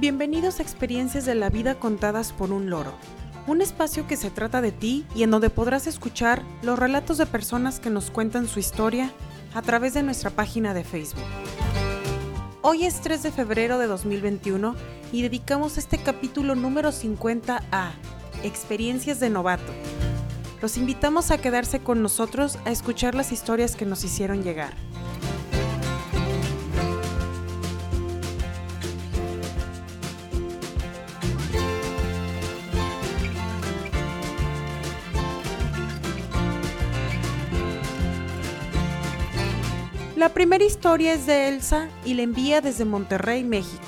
Bienvenidos a Experiencias de la Vida contadas por un loro, un espacio que se trata de ti y en donde podrás escuchar los relatos de personas que nos cuentan su historia a través de nuestra página de Facebook. Hoy es 3 de febrero de 2021 y dedicamos este capítulo número 50 a Experiencias de novato. Los invitamos a quedarse con nosotros a escuchar las historias que nos hicieron llegar. La primera historia es de Elsa y la envía desde Monterrey, México.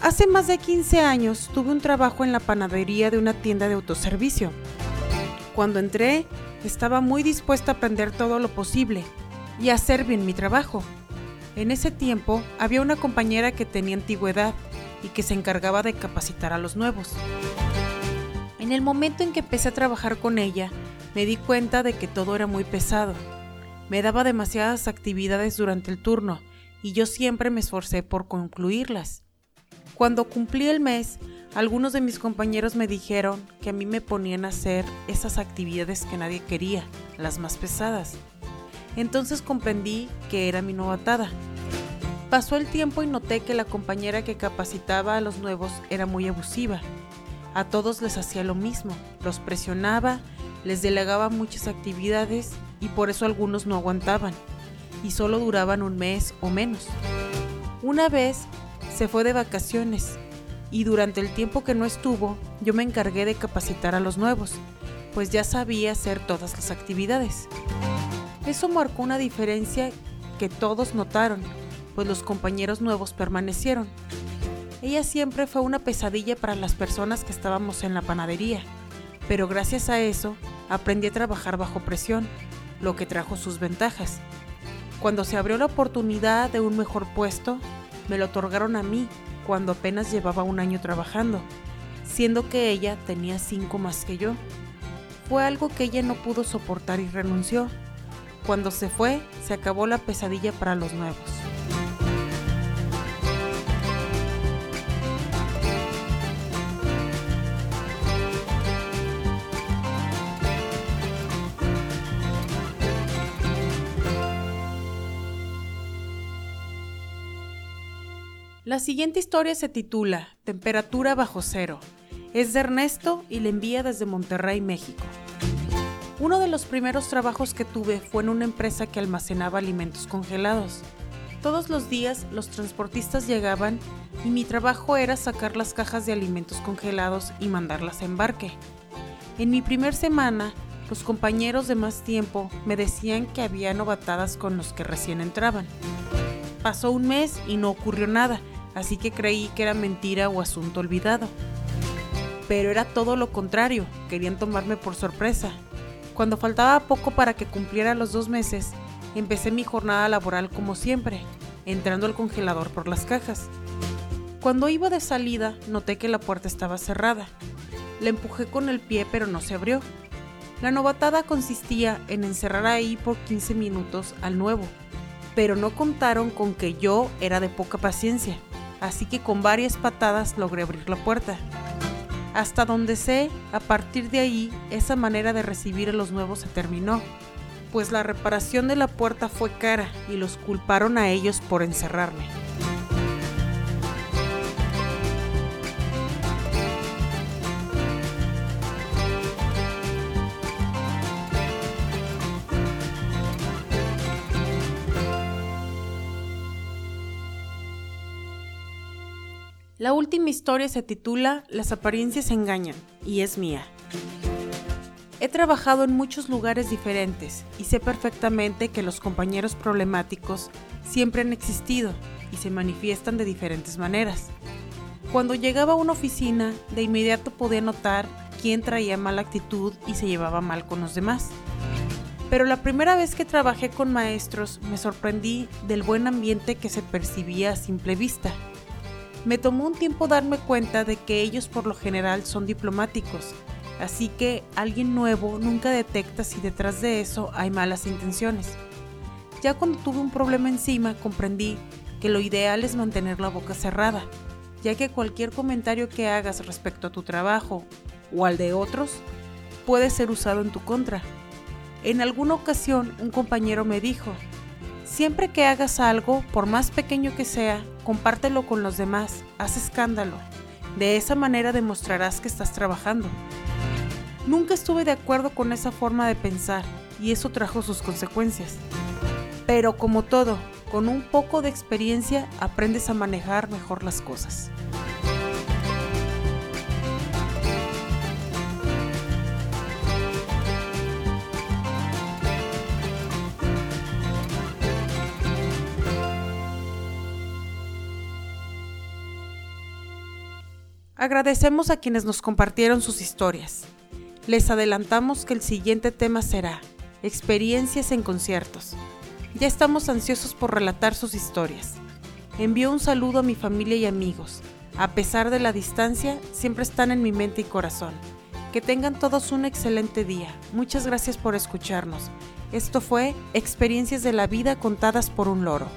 Hace más de 15 años tuve un trabajo en la panadería de una tienda de autoservicio. Cuando entré, estaba muy dispuesta a aprender todo lo posible y a hacer bien mi trabajo. En ese tiempo había una compañera que tenía antigüedad y que se encargaba de capacitar a los nuevos. En el momento en que empecé a trabajar con ella, me di cuenta de que todo era muy pesado me daba demasiadas actividades durante el turno y yo siempre me esforcé por concluirlas. Cuando cumplí el mes, algunos de mis compañeros me dijeron que a mí me ponían a hacer esas actividades que nadie quería, las más pesadas. Entonces comprendí que era mi novatada. Pasó el tiempo y noté que la compañera que capacitaba a los nuevos era muy abusiva. A todos les hacía lo mismo, los presionaba, les delegaba muchas actividades y por eso algunos no aguantaban y solo duraban un mes o menos. Una vez se fue de vacaciones y durante el tiempo que no estuvo yo me encargué de capacitar a los nuevos, pues ya sabía hacer todas las actividades. Eso marcó una diferencia que todos notaron, pues los compañeros nuevos permanecieron. Ella siempre fue una pesadilla para las personas que estábamos en la panadería, pero gracias a eso aprendí a trabajar bajo presión lo que trajo sus ventajas. Cuando se abrió la oportunidad de un mejor puesto, me lo otorgaron a mí cuando apenas llevaba un año trabajando, siendo que ella tenía cinco más que yo. Fue algo que ella no pudo soportar y renunció. Cuando se fue, se acabó la pesadilla para los nuevos. La siguiente historia se titula Temperatura bajo cero. Es de Ernesto y la envía desde Monterrey, México. Uno de los primeros trabajos que tuve fue en una empresa que almacenaba alimentos congelados. Todos los días los transportistas llegaban y mi trabajo era sacar las cajas de alimentos congelados y mandarlas a embarque. En mi primer semana, los compañeros de más tiempo me decían que había novatadas con los que recién entraban. Pasó un mes y no ocurrió nada, así que creí que era mentira o asunto olvidado. Pero era todo lo contrario, querían tomarme por sorpresa. Cuando faltaba poco para que cumpliera los dos meses, empecé mi jornada laboral como siempre, entrando al congelador por las cajas. Cuando iba de salida, noté que la puerta estaba cerrada. La empujé con el pie pero no se abrió. La novatada consistía en encerrar ahí por 15 minutos al nuevo, pero no contaron con que yo era de poca paciencia así que con varias patadas logré abrir la puerta. Hasta donde sé, a partir de ahí, esa manera de recibir a los nuevos se terminó, pues la reparación de la puerta fue cara y los culparon a ellos por encerrarme. La última historia se titula Las apariencias engañan y es mía. He trabajado en muchos lugares diferentes y sé perfectamente que los compañeros problemáticos siempre han existido y se manifiestan de diferentes maneras. Cuando llegaba a una oficina, de inmediato podía notar quién traía mala actitud y se llevaba mal con los demás. Pero la primera vez que trabajé con maestros me sorprendí del buen ambiente que se percibía a simple vista me tomó un tiempo darme cuenta de que ellos por lo general son diplomáticos, así que alguien nuevo nunca detecta si detrás de eso hay malas intenciones. Ya cuando tuve un problema encima comprendí que lo ideal es mantener la boca cerrada, ya que cualquier comentario que hagas respecto a tu trabajo o al de otros puede ser usado en tu contra. En alguna ocasión un compañero me dijo, siempre que hagas algo, por más pequeño que sea, compártelo con los demás, haz escándalo. De esa manera demostrarás que estás trabajando. Nunca estuve de acuerdo con esa forma de pensar y eso trajo sus consecuencias. Pero como todo, con un poco de experiencia aprendes a manejar mejor las cosas. Agradecemos a quienes nos compartieron sus historias. Les adelantamos que el siguiente tema será experiencias en conciertos. Ya estamos ansiosos por relatar sus historias. Envío un saludo a mi familia y amigos. A pesar de la distancia, siempre están en mi mente y corazón. Que tengan todos un excelente día. Muchas gracias por escucharnos. Esto fue Experiencias de la Vida contadas por un loro.